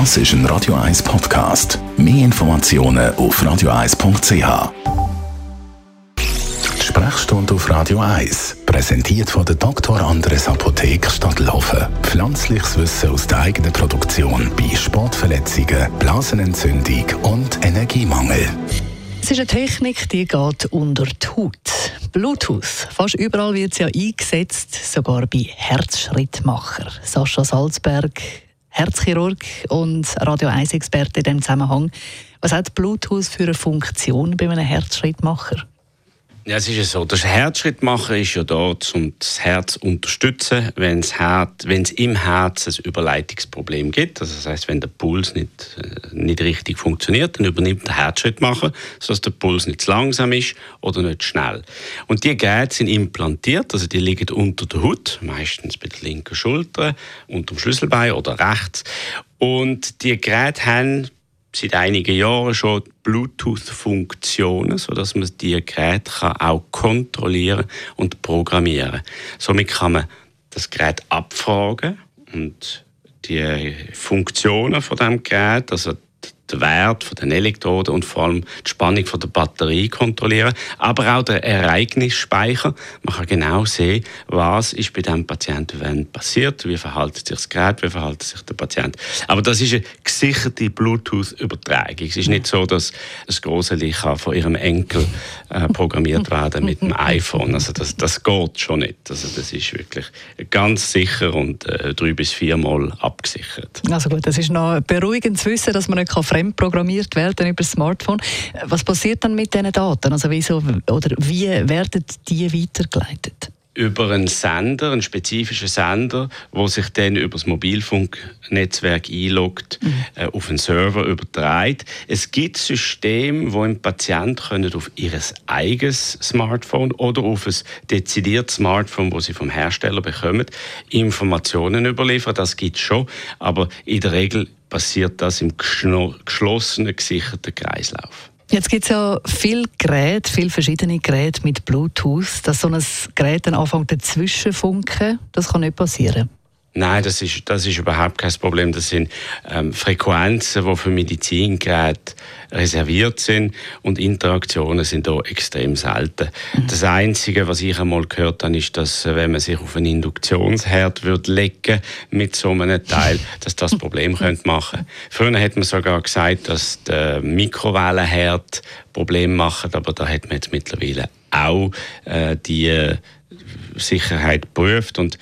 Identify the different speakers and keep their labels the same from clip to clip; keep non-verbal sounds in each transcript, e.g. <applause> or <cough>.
Speaker 1: Das ist ein Radio 1 Podcast. Mehr Informationen auf radio1.ch. Die Sprechstunde auf Radio 1, präsentiert von der Dr. Andres Apotheke Stadtlaufen. Pflanzliches Wissen aus der eigenen Produktion bei Sportverletzungen, Blasenentzündung und Energiemangel.
Speaker 2: Es ist eine Technik, die geht unter die Haut. Bluetooth. Fast überall wird es ja eingesetzt, sogar bei Herzschrittmacher. Sascha Salzberg, Herzchirurg und Radio 1-Experte in diesem Zusammenhang. Was hat Bluetooth für eine Funktion bei einem Herzschrittmacher?
Speaker 3: Ja, es ist ja so, der Herzschrittmacher ist ja da, um das Herz zu unterstützen, wenn es, wenn es im Herz ein Überleitungsproblem gibt. Also das heißt, wenn der Puls nicht, äh, nicht richtig funktioniert, dann übernimmt der Herzschrittmacher, sodass der Puls nicht zu langsam ist oder nicht schnell. Und die Geräte sind implantiert, also die liegen unter der Haut, meistens bei der linken Schulter, unter dem Schlüsselbein oder rechts. Und die Geräte haben seit einigen Jahren schon Bluetooth-Funktionen, sodass man die Geräte auch kontrollieren und programmieren kann. Somit kann man das Gerät abfragen und die Funktionen von dem Gerät, also den Wert den Elektroden und vor allem die Spannung der Batterie kontrollieren, aber auch der Ereignisspeicher. Man kann genau sehen, was ist bei dem Patienten wann passiert, wie verhält sich das Gerät, wie verhält sich der Patient. Aber das ist eine gesicherte Bluetooth-Übertragung. Es ist nicht so, dass das große Licht von ihrem Enkel äh, programmiert werden mit dem iPhone. Also das, das geht schon nicht. Also das ist wirklich ganz sicher und äh, drei bis viermal abgesichert.
Speaker 2: Also gut, das ist noch beruhigend zu wissen, dass man nicht fremdprogrammiert werden über das Smartphone. Was passiert dann mit diesen Daten? Also wieso, oder wie werden die weitergeleitet?
Speaker 3: Über einen Sender, einen spezifischen Sender, wo sich dann über das Mobilfunknetzwerk einloggt, mhm. äh, auf einen Server überträgt. Es gibt Systeme, wo ein Patient können auf ihr eigenes Smartphone oder auf ein dezidiertes Smartphone, wo sie vom Hersteller bekommen, Informationen überliefern. Das gibt es schon, aber in der Regel passiert das im geschlossenen, gesicherten Kreislauf.
Speaker 2: Jetzt gibt es ja viele Geräte, viele verschiedene Geräte mit Bluetooth, dass so ein Gerät dann anfängt dazwischen funken. Das kann nicht passieren.
Speaker 3: Nein, das ist, das ist überhaupt kein Problem. Das sind ähm, Frequenzen, die für Medizingeräte reserviert sind und Interaktionen sind da extrem selten. Mhm. Das Einzige, was ich einmal gehört habe, ist, dass äh, wenn man sich auf einen Induktionsherd würde legen mit so einem Teil, <laughs> dass das Problem könnte machen. Früher hat man sogar gesagt, dass der Mikrowellenherd Probleme macht, aber da hat man jetzt mittlerweile auch äh, die äh, Sicherheit geprüft und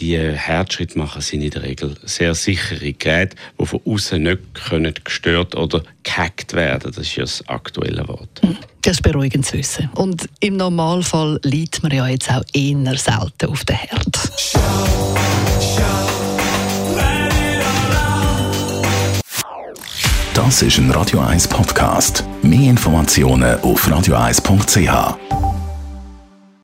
Speaker 3: die Herzschrittmacher sind in der Regel sehr sichere Geräte, die von außen nicht können gestört oder gehackt werden. Das ist ja das aktuelle Wort.
Speaker 2: Hm, das ist beruhigend zu wissen. Und im Normalfall liegt man ja jetzt auch eher selten auf den Herd.
Speaker 1: Das ist ein Radio 1 Podcast. Mehr Informationen auf radio1.ch.